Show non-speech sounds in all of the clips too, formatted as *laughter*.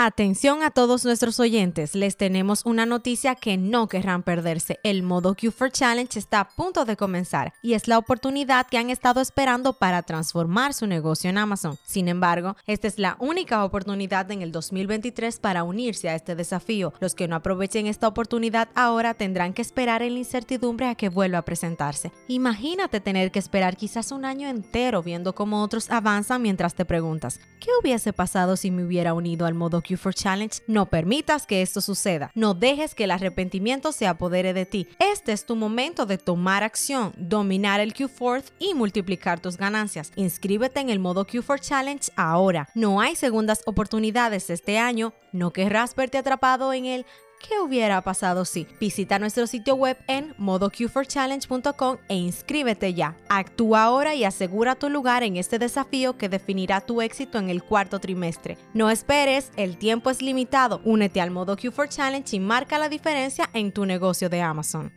Atención a todos nuestros oyentes, les tenemos una noticia que no querrán perderse. El modo Q4 Challenge está a punto de comenzar y es la oportunidad que han estado esperando para transformar su negocio en Amazon. Sin embargo, esta es la única oportunidad en el 2023 para unirse a este desafío. Los que no aprovechen esta oportunidad ahora tendrán que esperar en la incertidumbre a que vuelva a presentarse. Imagínate tener que esperar quizás un año entero viendo cómo otros avanzan mientras te preguntas, ¿qué hubiese pasado si me hubiera unido al modo Q4 Challenge, no permitas que esto suceda. No dejes que el arrepentimiento se apodere de ti. Este es tu momento de tomar acción, dominar el Q4 y multiplicar tus ganancias. Inscríbete en el modo Q4 Challenge ahora. No hay segundas oportunidades este año. No querrás verte atrapado en el ¿Qué hubiera pasado si? Visita nuestro sitio web en modoq4challenge.com e inscríbete ya. Actúa ahora y asegura tu lugar en este desafío que definirá tu éxito en el cuarto trimestre. No esperes, el tiempo es limitado. Únete al Modo Q4 Challenge y marca la diferencia en tu negocio de Amazon.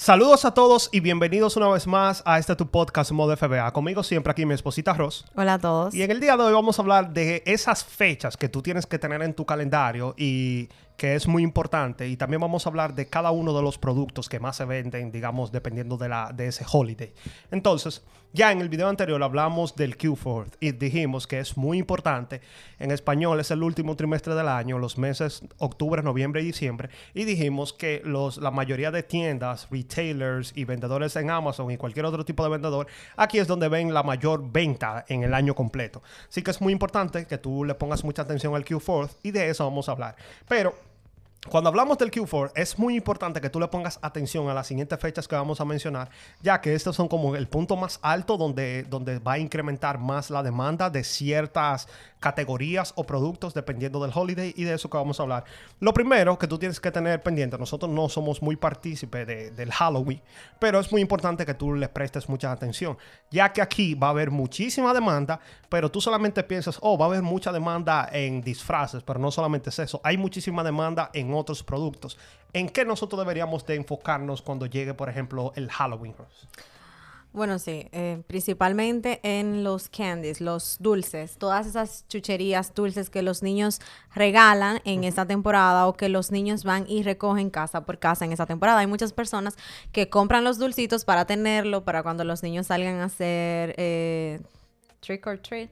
Saludos a todos y bienvenidos una vez más a este tu podcast Modo FBA. Conmigo siempre aquí mi esposita Ross. Hola a todos. Y en el día de hoy vamos a hablar de esas fechas que tú tienes que tener en tu calendario y que es muy importante. Y también vamos a hablar de cada uno de los productos que más se venden, digamos, dependiendo de, la, de ese holiday. Entonces, ya en el video anterior hablamos del Q4 y dijimos que es muy importante. En español es el último trimestre del año, los meses octubre, noviembre y diciembre. Y dijimos que los, la mayoría de tiendas, retailers y vendedores en Amazon y cualquier otro tipo de vendedor, aquí es donde ven la mayor venta en el año completo. Así que es muy importante que tú le pongas mucha atención al Q4 y de eso vamos a hablar. Pero cuando hablamos del Q4, es muy importante que tú le pongas atención a las siguientes fechas que vamos a mencionar, ya que estos son como el punto más alto donde, donde va a incrementar más la demanda de ciertas categorías o productos dependiendo del holiday y de eso que vamos a hablar. Lo primero que tú tienes que tener pendiente, nosotros no somos muy partícipes del Halloween, pero es muy importante que tú le prestes mucha atención, ya que aquí va a haber muchísima demanda, pero tú solamente piensas, oh, va a haber mucha demanda en disfraces, pero no solamente es eso, hay muchísima demanda en otros productos. ¿En qué nosotros deberíamos de enfocarnos cuando llegue, por ejemplo, el Halloween? Bueno, sí, eh, principalmente en los candies, los dulces, todas esas chucherías dulces que los niños regalan en esta temporada o que los niños van y recogen casa por casa en esta temporada. Hay muchas personas que compran los dulcitos para tenerlo, para cuando los niños salgan a hacer eh, trick or treat.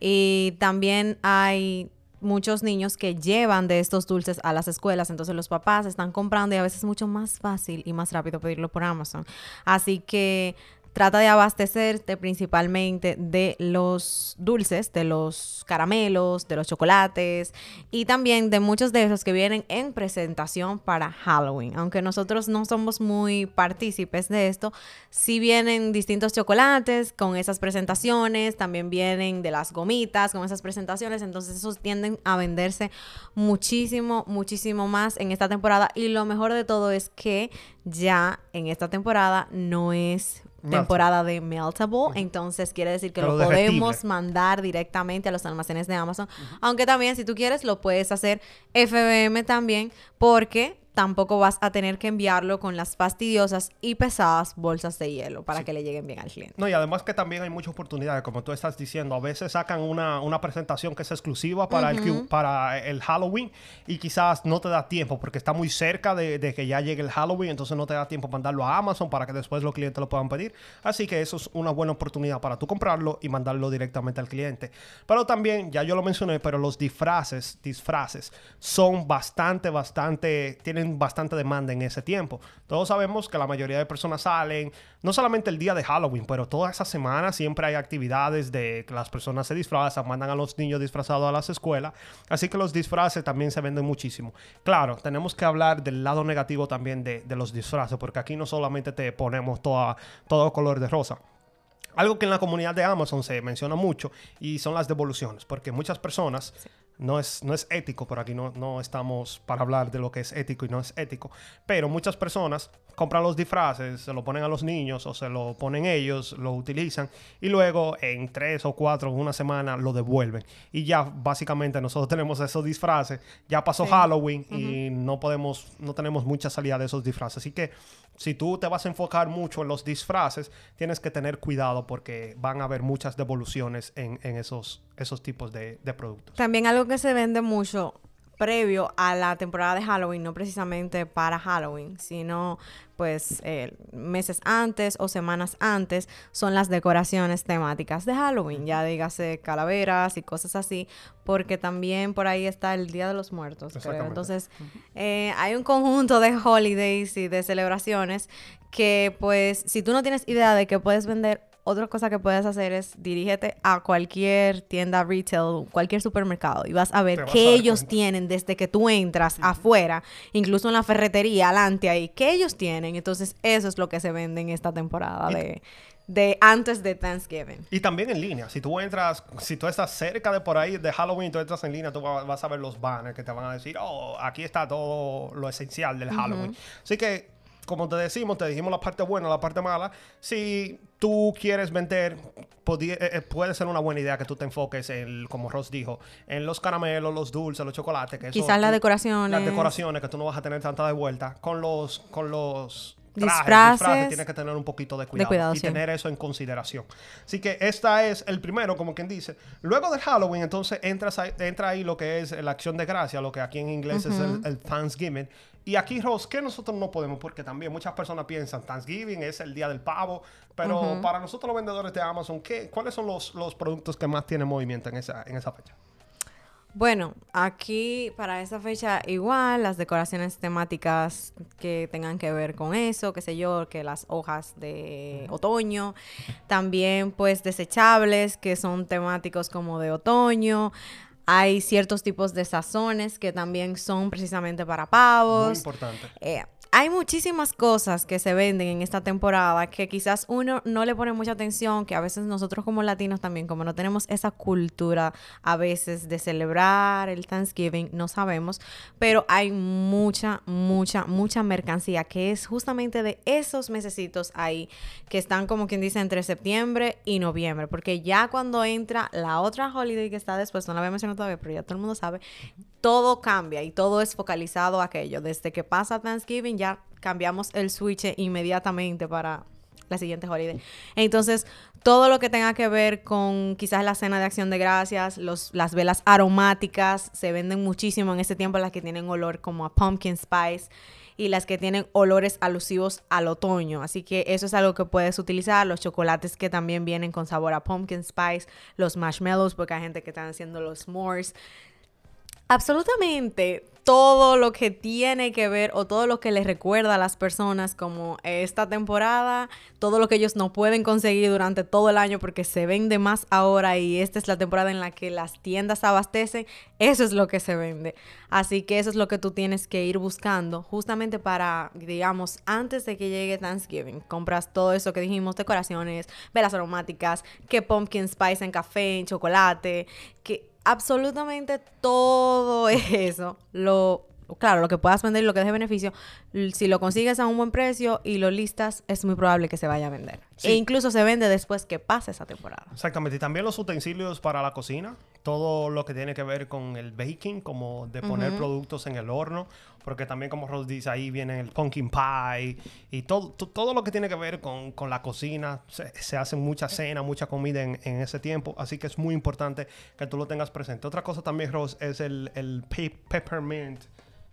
Y también hay muchos niños que llevan de estos dulces a las escuelas, entonces los papás están comprando y a veces es mucho más fácil y más rápido pedirlo por Amazon. Así que trata de abastecerte principalmente de los dulces, de los caramelos, de los chocolates y también de muchos de esos que vienen en presentación para Halloween. Aunque nosotros no somos muy partícipes de esto, sí vienen distintos chocolates con esas presentaciones, también vienen de las gomitas con esas presentaciones, entonces esos tienden a venderse muchísimo, muchísimo más en esta temporada y lo mejor de todo es que ya en esta temporada no es temporada de meltable, entonces quiere decir que lo, podemos mandar directamente a los almacenes de Amazon, aunque también si tú quieres lo puedes hacer FBM también porque tampoco vas a tener que enviarlo con las fastidiosas y pesadas bolsas de hielo para que le lleguen bien al cliente. No, y además que también hay muchas oportunidades, como tú estás diciendo. A veces sacan una, una presentación que es exclusiva para, el, para el Halloween y quizás no te da tiempo porque está muy cerca de, de, que ya llegue el Halloween, entonces no te da tiempo mandarlo a Amazon para que después los clientes lo puedan pedir. Así que eso es una buena oportunidad para tú comprarlo y mandarlo directamente al cliente. Pero también, ya yo lo mencioné, pero los disfraces, disfraces son bastante, bastante, tienen bastante demanda en ese tiempo. Todos sabemos que la mayoría de personas salen, no solamente el día de Halloween, pero toda esa semana siempre hay actividades de que las personas se disfrazan, mandan a los niños disfrazados a las escuelas. Así que los disfraces también se venden muchísimo. Claro, tenemos que hablar del lado negativo también de, los disfraces, porque aquí no solamente te ponemos todo color de rosa. Algo que en la comunidad de Amazon se menciona mucho y son las devoluciones, porque muchas personas no es, no es ético, por aquí no, no estamos para hablar de lo que es ético y no es ético, pero muchas personas compran los disfraces, se lo ponen a los niños o se lo ponen ellos, lo utilizan y luego en tres o cuatro, una semana lo devuelven. Y ya básicamente nosotros *laughs* tenemos esos disfraces, ya pasó Halloween y no podemos, no tenemos mucha salida de esos disfraces. Así que si tú te vas a enfocar mucho en los disfraces, tienes que tener cuidado porque van a haber muchas devoluciones en, en esos, esos tipos de, de productos. También algo que se vende mucho previo a la temporada de Halloween, no precisamente para Halloween, sino pues eh, meses antes o semanas antes, son las decoraciones temáticas de Halloween, ya dígase calaveras y cosas así, porque también por ahí está el Día de los Muertos, creo. Entonces, eh, hay un conjunto de holidays y de celebraciones que pues si tú no tienes idea de que puedes vender otra cosa que puedes hacer es dirígete a cualquier tienda retail, cualquier supermercado y vas a ver qué ellos tienen desde que tú entras afuera, incluso en la ferretería, adelante ahí, qué ellos tienen. Entonces, eso es lo que se vende en esta temporada de, de antes de Thanksgiving. Y también en línea. Si tú entras, si tú estás cerca de por ahí de Halloween, tú entras en línea, tú vas a ver los banners que te van a decir, oh, aquí está todo lo esencial del Halloween. Así que como te decimos, te dijimos la parte buena, la parte mala. Si tú quieres vender, eh, eh, puede ser una buena idea que tú te enfoques en, como Ross dijo, en los caramelos, los dulces, los chocolates. Que Quizás las decoraciones. Las decoraciones, que tú no vas a tener tanta de vuelta. Con los, con los disfraces, tienes que tener un poquito de cuidado, y tener eso en consideración. Así que esta es el primero, como quien dice. Luego del Halloween, entonces entras entra ahí lo que es la acción de gracia, lo que aquí en inglés es el, el, Thanksgiving. Y aquí, Ross, que nosotros no podemos, porque también muchas personas piensan Thanksgiving es el día del pavo, pero para nosotros los vendedores de Amazon, ¿qué, ¿cuáles son los, los productos que más tienen movimiento en esa, en esa fecha? Bueno, aquí para esa fecha igual, las decoraciones temáticas que tengan que ver con eso, qué sé yo, que las hojas de otoño, también pues desechables que son temáticos como de otoño. Hay ciertos tipos de sazones que también son precisamente para pavos. Muy importante. Eh, hay muchísimas cosas que se venden en esta temporada que quizás uno no le pone mucha atención, que a veces nosotros como latinos también, como no tenemos esa cultura a veces de celebrar el Thanksgiving, no sabemos, pero hay mucha, mucha, mucha mercancía que es justamente de esos mesecitos ahí que están como quien dice entre septiembre y noviembre, porque ya cuando entra la otra holiday que está después, no la voy a mencionar todavía, pero ya todo el mundo sabe, todo cambia y todo es focalizado a aquello. Desde que pasa Thanksgiving ya cambiamos el switch inmediatamente para la siguiente holiday. Entonces, todo lo que tenga que ver con quizás la cena de acción de gracias, los, las velas aromáticas se venden muchísimo en este tiempo, las que tienen olor como a pumpkin spice y las que tienen olores alusivos al otoño. Así que eso es algo que puedes utilizar. Los chocolates que también vienen con sabor a pumpkin spice, los marshmallows, porque hay gente que están haciendo los s'mores absolutamente todo lo que tiene que ver o todo lo que les recuerda a las personas como esta temporada, todo lo que ellos no pueden conseguir durante todo el año porque se vende más ahora y esta es la temporada en la que las tiendas abastecen, eso es lo que se vende. Así que eso es lo que tú tienes que ir buscando justamente para, digamos, antes de que llegue Thanksgiving, compras todo eso que dijimos, decoraciones, velas aromáticas, que pumpkin spice en café, en chocolate, que absolutamente todo *laughs* eso, lo, claro, lo que puedas vender y lo que deje beneficio, si lo consigues a un buen precio y lo listas, es muy probable que se vaya a vender. E incluso se vende después que pase esa temporada. Exactamente. Y también los utensilios para la cocina, todo lo que tiene que ver con el baking, como de poner productos en el horno, porque también como Rose dice, ahí viene el pumpkin pie y todo, todo lo que tiene que ver con, la cocina. Se, se hacen mucha cena, mucha comida en, ese tiempo, así que es muy importante que tú lo tengas presente. Otra cosa también, Rose, es el, el peppermint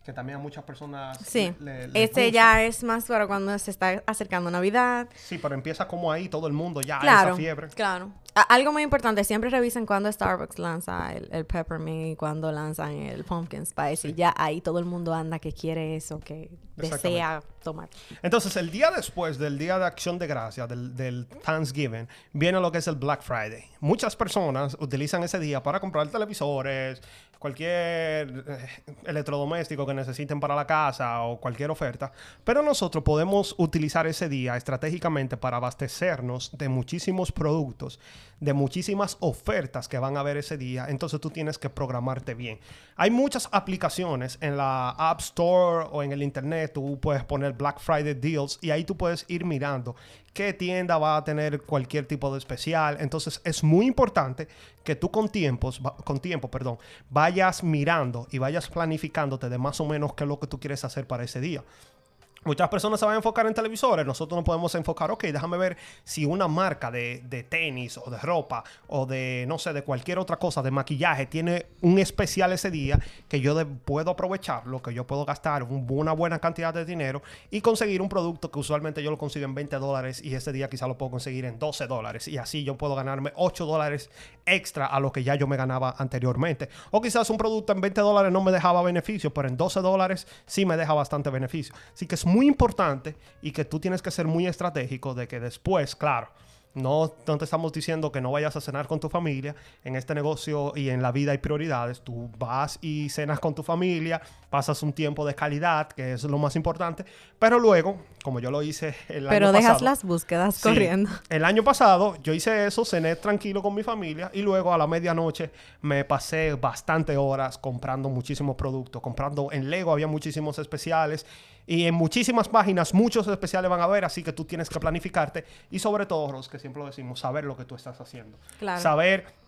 que también a muchas personas sí este ya es más para cuando se está acercando Navidad. Sí pero empieza como ahí todo el mundo ya claro, esa fiebre. claro. Algo muy importante siempre revisen cuando Starbucks lanza el, el peppermint y cuando lanzan el pumpkin spice y ya ahí todo el mundo anda que quiere eso que desea tomar. Entonces el día después del día de acción de gracia del, del Thanksgiving viene lo que es el Black Friday. Muchas personas utilizan ese día para comprar televisores cualquier eh, electrodoméstico que necesiten para la casa o cualquier oferta, pero nosotros podemos utilizar ese día estratégicamente para abastecernos de muchísimos productos, de muchísimas ofertas que van a haber ese día, entonces tú tienes que programarte bien. Hay muchas aplicaciones en la App Store o en el Internet, tú puedes poner Black Friday Deals y ahí tú puedes ir mirando qué tienda va a tener cualquier tipo de especial. Entonces es muy importante que tú con tiempos, con tiempo, perdón, vayas mirando y vayas planificándote de más o menos qué es lo que tú quieres hacer para ese día. Muchas personas se van a enfocar en televisores. Nosotros nos podemos enfocar, ok, déjame ver si una marca de, tenis o de ropa o de, no sé, de cualquier otra cosa, de maquillaje, tiene un especial ese día que yo puedo aprovechar, lo que yo puedo gastar una buena cantidad de dinero y conseguir un producto que usualmente yo lo consigo en 20 dólares y ese día quizá lo puedo conseguir en 12 dólares. Y así yo puedo ganarme 8 dólares extra a lo que ya yo me ganaba anteriormente. O quizás un producto en 20 dólares no me dejaba beneficio, pero en 12 dólares sí me deja bastante beneficio. Así que es muy importante y que tú tienes que ser muy estratégico de que después, claro, no, no, te estamos diciendo que no vayas a cenar con tu familia. En este negocio y en la vida hay prioridades. Tú vas y cenas con tu familia, pasas un tiempo de calidad, que es lo más importante. Pero luego, como yo lo hice el año pasado. Pero dejas las búsquedas corriendo. El año pasado yo hice eso, cené tranquilo con mi familia y luego a la medianoche me pasé bastante horas comprando muchísimos productos. Comprando en Lego había muchísimos especiales y en muchísimas páginas muchos especiales van a ver, así que tú tienes que planificarte y sobre todo, los que siempre lo decimos, saber lo que tú estás haciendo. Claro. Saber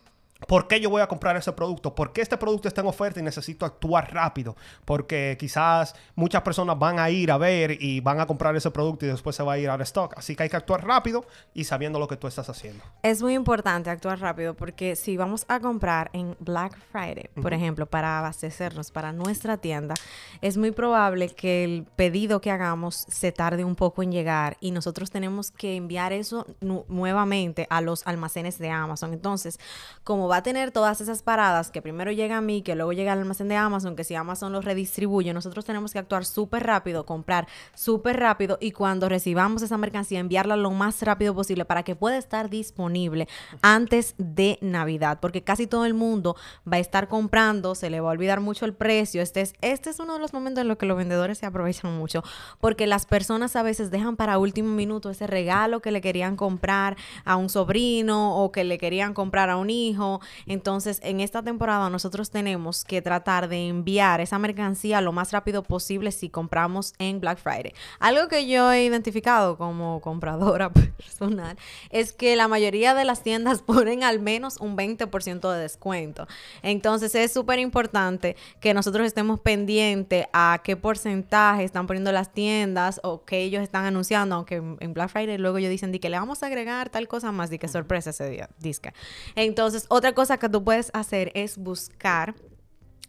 ¿Por qué yo voy a comprar ese producto? ¿Por qué este producto está en oferta y necesito actuar rápido? Porque quizás muchas personas van a ir a ver y van a comprar ese producto y después se va a ir al stock. Así que hay que actuar rápido y sabiendo lo que tú estás haciendo. Es muy importante actuar rápido porque si vamos a comprar en Black Friday, por ejemplo, para abastecernos para nuestra tienda, es muy probable que el pedido que hagamos se tarde un poco en llegar y nosotros tenemos que enviar eso nuevamente a los almacenes de Amazon. Entonces, como va a tener todas esas paradas que primero llega a mí, que luego llega al almacén de Amazon, que si Amazon los redistribuye, nosotros tenemos que actuar súper rápido, comprar súper rápido y cuando recibamos esa mercancía enviarla lo más rápido posible para que pueda estar disponible antes de Navidad, porque casi todo el mundo va a estar comprando, se le va a olvidar mucho el precio. Este es, este es uno de los momentos en los que los vendedores se aprovechan mucho, porque las personas a veces dejan para último minuto ese regalo que le querían comprar a un sobrino o que le querían comprar a un hijo entonces, en esta temporada nosotros tenemos que tratar de enviar esa mercancía lo más rápido posible si compramos en Black Friday. Algo que yo he identificado como compradora *laughs* personal es que la mayoría de las tiendas *laughs* ponen al menos un 20% de descuento. Entonces, es súper importante que nosotros estemos pendientes a qué porcentaje están poniendo las tiendas o que ellos están anunciando, aunque en Black Friday luego ellos dicen que le vamos a agregar tal cosa más y que sorpresa ese día, disca. Entonces, otra cosa que tú puedes hacer es buscar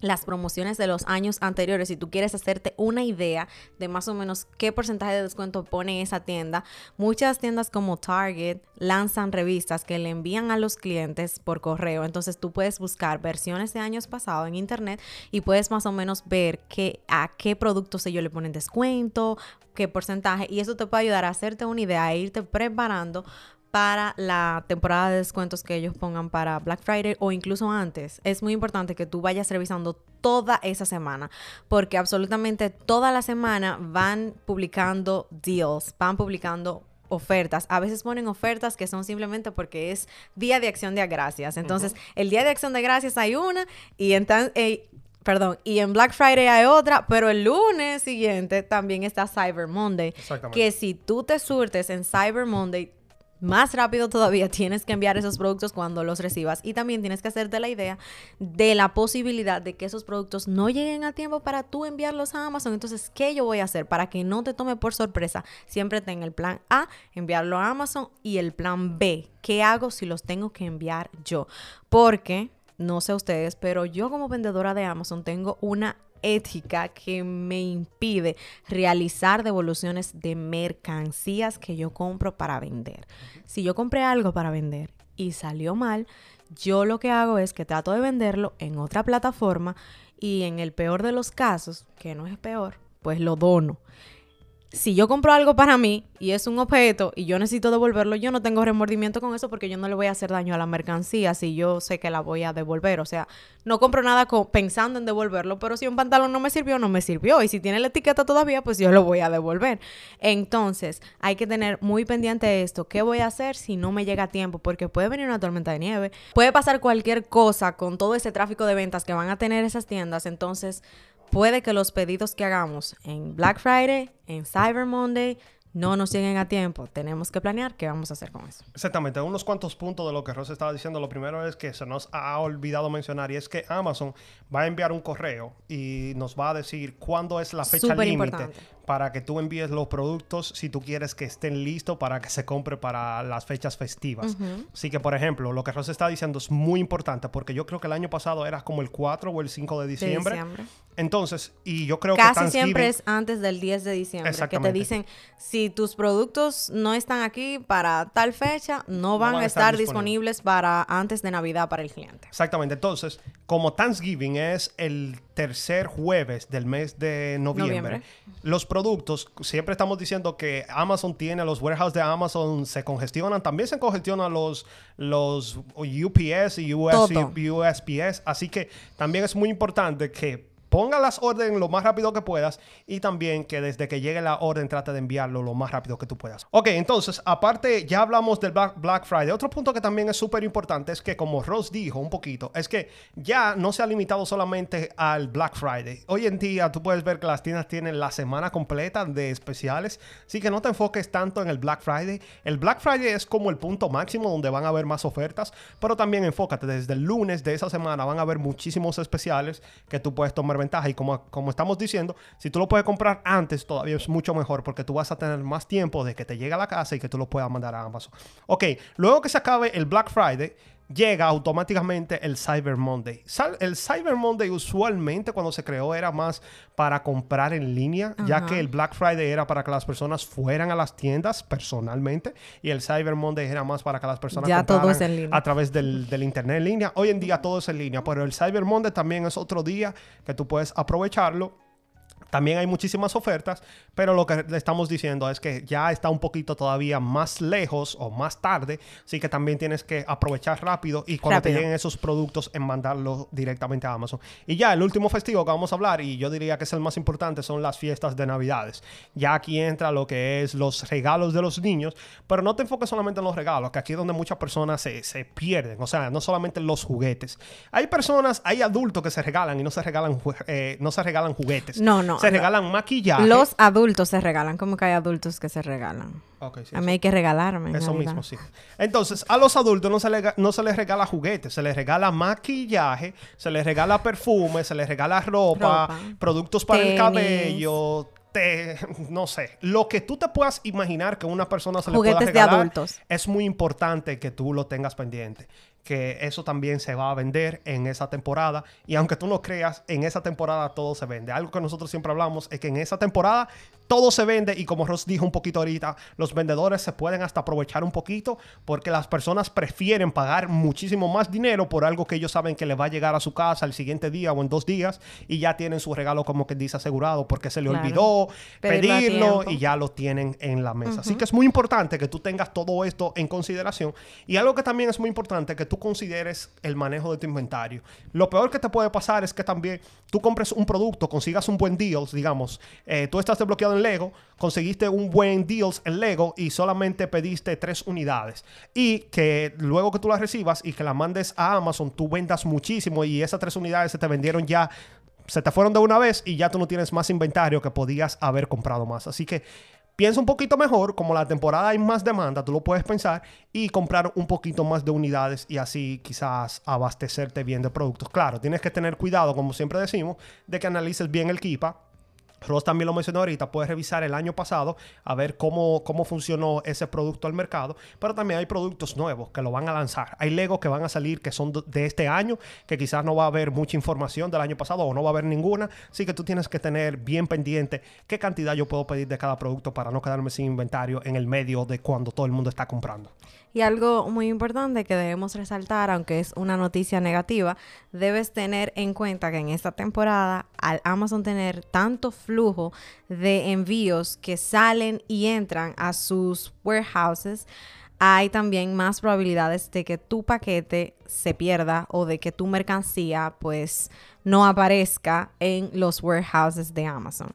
las promociones de los años anteriores, si tú quieres hacerte una idea de más o menos qué porcentaje de descuento pone esa tienda, muchas tiendas como Target lanzan revistas que le envían a los clientes por correo. Entonces tú puedes buscar versiones de años pasados en internet y puedes más o menos ver qué, a qué productos le ponen descuento, qué porcentaje, y eso te puede ayudar a hacerte una idea, a irte preparando para la temporada de descuentos que ellos pongan para Black Friday o incluso antes. Es muy importante que tú vayas revisando toda esa semana porque absolutamente toda la semana van publicando deals, van publicando ofertas. A veces ponen ofertas que son simplemente porque es Día de Acción de Gracias. Entonces, el Día de Acción de Gracias hay una y entonces... Eh, perdón, y en Black Friday hay otra, pero el lunes siguiente también está Cyber Monday. Que si tú te surtes en Cyber Monday, más rápido todavía *laughs* tienes que enviar esos productos cuando los recibas y también tienes que hacerte la idea de la posibilidad de que esos productos no lleguen a tiempo para tú enviarlos a Amazon. Entonces, ¿qué yo voy a hacer para que no te tome por sorpresa? Siempre tenga el plan A, enviarlo a Amazon y el plan B, ¿qué hago si los tengo que enviar yo? Porque no sé ustedes, pero yo como vendedora de Amazon tengo una ética que me impide realizar devoluciones de mercancías que yo compro para vender. Si yo compré algo para vender y salió mal, yo lo que hago es que trato de venderlo en otra plataforma y en el peor de los casos, que no es peor, pues lo dono. Si yo compro algo para mí y es un objeto y yo necesito devolverlo, yo no tengo remordimiento con eso porque yo no le voy a hacer daño a la mercancía si yo sé que la voy a devolver. O sea, no compro nada pensando en devolverlo, pero si un pantalón no me sirvió, no me sirvió. Y si tiene la etiqueta todavía, pues yo lo voy a devolver. Entonces, hay que tener muy pendiente esto. ¿Qué voy a hacer si no me llega a tiempo? Porque puede venir una tormenta de nieve, puede pasar cualquier cosa con todo ese tráfico de ventas que van a tener esas tiendas. Entonces, puede que los pedidos que hagamos en Black Friday, en Cyber Monday, no nos lleguen a tiempo. Tenemos que planear qué vamos a hacer con eso. Exactamente. Unos cuantos puntos de lo que Ross estaba diciendo. Lo primero es que se nos ha olvidado mencionar y es que Amazon va a enviar un correo y nos va a decir cuándo es la fecha límite para que tú envíes los productos si tú quieres que estén listos para que se compre para las fechas festivas. Así que, por ejemplo, lo que Ross está diciendo es muy importante porque yo creo que el año pasado era como el 4 o el 5 de diciembre. Entonces, y yo creo que casi siempre es antes del 10 de diciembre que te dicen si tus productos no están aquí para tal fecha, no van, a estar, disponibles para antes de Navidad para el cliente. Exactamente. Entonces, como Thanksgiving es el tercer jueves del mes de noviembre, los productos, siempre estamos diciendo que Amazon tiene, los warehouses de Amazon se congestionan, también se congestionan los, los UPS y USPS, así que también es muy importante que ponga las órdenes lo más rápido que puedas y también que desde que llegue la orden trate de enviarlo lo más rápido que tú puedas. Ok, entonces, aparte, ya hablamos del Black, Friday. Otro punto que también es súper importante es que, como Ross dijo un poquito, es que ya no se ha limitado solamente al Black Friday. Hoy en día tú puedes ver que las tiendas tienen la semana completa de especiales, así que no te enfoques tanto en el Black Friday. El Black Friday es como el punto máximo donde van a haber más ofertas, pero también enfócate desde el lunes de esa semana van a haber muchísimos especiales que tú puedes tomar y como, como estamos diciendo, si tú lo puedes comprar antes, todavía es mucho mejor porque tú vas a tener más tiempo de que te llegue a la casa y que tú lo puedas mandar a Amazon. Ok, luego que se acabe el Black Friday, llega automáticamente el Cyber Monday. El Cyber Monday usualmente cuando se creó era más para comprar en línea, ya que el Black Friday era para que las personas fueran a las tiendas personalmente y el Cyber Monday era más para que las personas ya todo es en línea. a través del, del, internet en línea. Hoy en día todo es en línea, pero el Cyber Monday también es otro día que tú puedes aprovecharlo también hay muchísimas ofertas, pero lo que le estamos diciendo es que ya está un poquito todavía más lejos o más tarde, así que también tienes que aprovechar rápido y cuando te lleguen esos productos en mandarlos directamente a Amazon. Y ya el último festivo que vamos a hablar, y yo diría que es el más importante, son las fiestas de Navidades. Ya aquí entra lo que es los regalos de los niños, pero no te enfoques solamente en los regalos, que aquí es donde muchas personas se, se pierden, o sea, no solamente los juguetes. Hay personas, hay adultos que se regalan y no se regalan, eh, no se regalan juguetes. No, no se regalan maquillaje. Los adultos se regalan. ¿Cómo que hay adultos que se regalan? a mí hay que regalarme. Eso mismo, sí. Entonces, a los adultos no se, les, no se les regala juguetes, se les regala maquillaje, se les regala perfume, se les regala ropa, productos para el cabello, no sé, lo que tú te puedas imaginar que una persona se le pueda regalar de adultos. es muy importante que tú lo tengas pendiente que eso también se va a vender en esa temporada. Y aunque tú no creas, en esa temporada todo se vende. Algo que nosotros siempre hablamos es que en esa temporada todo se vende y como Ross dijo un poquito ahorita, los vendedores se pueden hasta aprovechar un poquito porque las personas prefieren pagar muchísimo más dinero por algo que ellos saben que le va a llegar a su casa el siguiente día o en dos días y ya tienen su regalo como que dice asegurado porque se le olvidó pedirlo, y ya lo tienen en la mesa. Así que es muy importante que tú tengas todo esto en consideración y algo que también es muy importante que tú consideres el manejo de tu inventario. Lo peor que te puede pasar es que también tú compres un producto, consigas un buen deal, digamos, eh, tú estás desbloqueado en Lego, conseguiste un buen deals en Lego y solamente pediste tres unidades. Y que luego que tú las recibas y que la mandes a Amazon, tú vendas muchísimo y esas tres unidades se te vendieron ya se te fueron de una vez y ya tú no tienes más inventario que podías haber comprado más. Así que piensa un poquito mejor, como la temporada hay más demanda, tú lo puedes pensar y comprar un poquito más de unidades y así quizás abastecerte bien de productos. Claro, tienes que tener cuidado, como siempre decimos, de que analices bien el KIPA Ross también lo mencionó ahorita, puedes revisar el año pasado a ver cómo, cómo funcionó ese producto al mercado, pero también hay productos nuevos que lo van a lanzar. Hay Legos que van a salir que son de este año, que quizás no va a haber mucha información del año pasado o no va a haber ninguna, así que tú tienes que tener bien pendiente qué cantidad yo puedo pedir de cada producto para no quedarme sin inventario en el medio de cuando todo el mundo está comprando. Y algo muy importante que debemos resaltar, aunque es una noticia negativa, debes tener en cuenta que en esta temporada, al Amazon tener tanto flujo de envíos que salen y entran a sus warehouses, hay también más probabilidades de que tu paquete se pierda o de que tu mercancía pues no aparezca en los warehouses de Amazon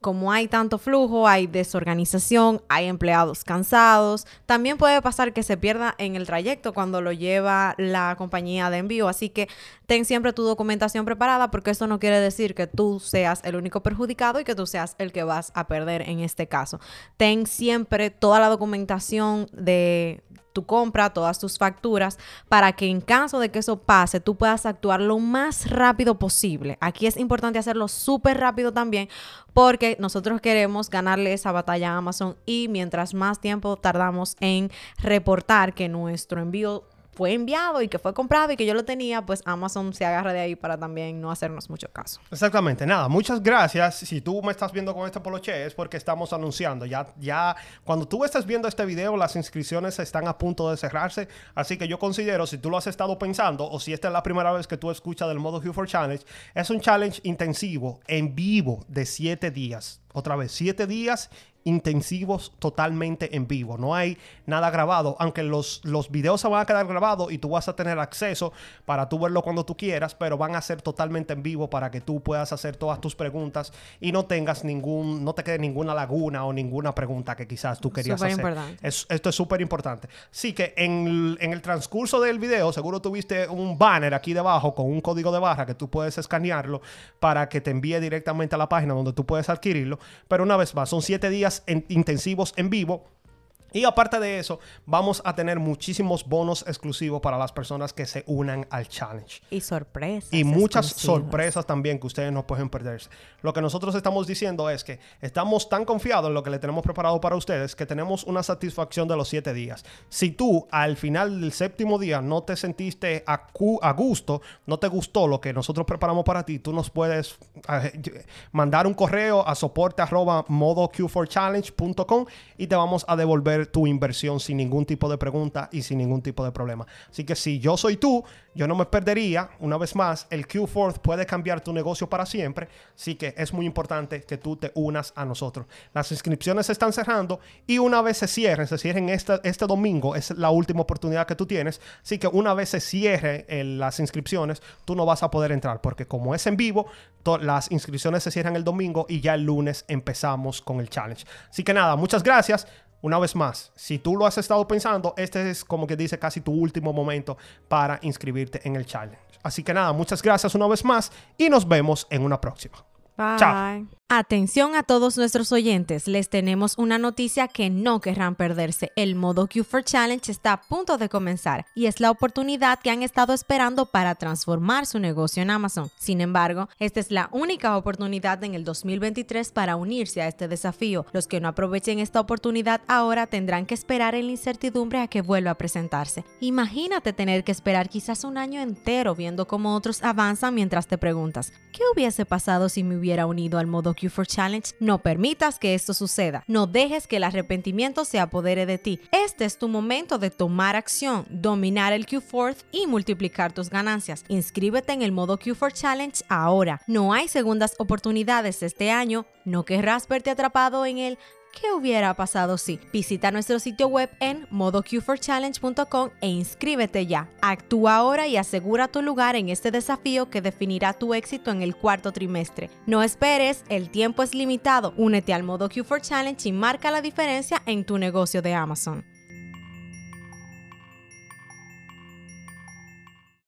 como hay tanto flujo, hay desorganización, hay empleados cansados, también puede pasar que se pierda en el trayecto cuando lo lleva la compañía de envío. Así que ten siempre tu documentación preparada porque eso no quiere decir que tú seas el único perjudicado y que tú seas el que vas a perder en este caso. Ten siempre toda la documentación de tu compra, todas tus facturas, para que en caso de que eso pase, tú puedas actuar lo más rápido posible. Aquí es importante hacerlo súper rápido también, porque nosotros queremos ganarle esa batalla a Amazon y mientras más tiempo tardamos en reportar que nuestro envío fue enviado y que fue comprado y que yo lo tenía, pues Amazon se agarra de ahí para también no hacernos mucho caso. Exactamente, nada, muchas gracias. Si tú me estás viendo con este poloche es porque estamos anunciando. Ya, ya, cuando tú estés viendo este video, las inscripciones están a punto de cerrarse. Así que yo considero, si tú lo has estado pensando o si esta es la primera vez que tú escuchas del modo Q4 Challenge, es un challenge intensivo, en vivo, de 7 días. Otra vez, 7 días intensivos totalmente en vivo. No hay nada grabado, aunque los, los videos se van a quedar grabados y tú vas a tener acceso para tú verlo cuando tú quieras, pero van a ser totalmente en vivo para que tú puedas hacer todas tus preguntas y no tengas ningún, no te quede ninguna laguna o ninguna pregunta que quizás tú querías hacer. Es, esto es súper importante. Sí que en, en el transcurso del video seguro tuviste un banner aquí debajo con un código de barra que tú puedes escanearlo para que te envíe directamente a la página donde tú puedes adquirirlo, pero una vez más, son siete días intensivos en vivo y aparte de eso, vamos a tener muchísimos bonos exclusivos para las personas que se unan al challenge. Y sorpresas. Y muchas sorpresas también que ustedes no pueden perderse. Lo que nosotros estamos diciendo es que estamos tan confiados en lo que le tenemos preparado para ustedes que tenemos una satisfacción de los siete días. Si tú al final del séptimo día no te sentiste a, a gusto, no te gustó lo que nosotros preparamos para ti, tú nos puedes eh, mandar un correo a soporte arroba modo q4challenge.com y te vamos a devolver tu inversión sin ningún tipo de pregunta y sin ningún tipo de problema. Así que si yo soy tú, yo no me perdería, una vez más, el Q4 puede cambiar tu negocio para siempre, así que es muy importante que tú te unas a nosotros. Las inscripciones se están cerrando y una vez se cierren, se cierren este, este domingo, es la última oportunidad que tú tienes, así que una vez se cierren las inscripciones, tú no vas a poder entrar, porque como es en vivo, las inscripciones se cierran el domingo y ya el lunes empezamos con el challenge. Así que nada, muchas gracias. Una vez más, si tú lo has estado pensando, este es como que dice casi tu último momento para inscribirte en el challenge. Así que nada, muchas gracias una vez más y nos vemos en una próxima. Chao. Atención a todos nuestros oyentes, les tenemos una noticia que no querrán perderse. El modo Q4 Challenge está a punto de comenzar y es la oportunidad que han estado esperando para transformar su negocio en Amazon. Sin embargo, esta es la única oportunidad en el 2023 para unirse a este desafío. Los que no aprovechen esta oportunidad ahora tendrán que esperar en la incertidumbre a que vuelva a presentarse. Imagínate tener que esperar quizás un año entero viendo cómo otros avanzan mientras te preguntas, ¿qué hubiese pasado si me hubiera unido al modo Q4 Challenge, no permitas que esto suceda. No dejes que el arrepentimiento se apodere de ti. Este es tu momento de tomar acción, dominar el Q4 y multiplicar tus ganancias. Inscríbete en el modo Q4 Challenge ahora. No hay segundas oportunidades este año. No querrás verte atrapado en el ¿Qué hubiera pasado si? Visita nuestro sitio web en modoq4challenge.com e inscríbete ya. Actúa ahora y asegura tu lugar en este desafío que definirá tu éxito en el cuarto trimestre. No esperes, el tiempo es limitado. Únete al Modo Q4 Challenge y marca la diferencia en tu negocio de Amazon.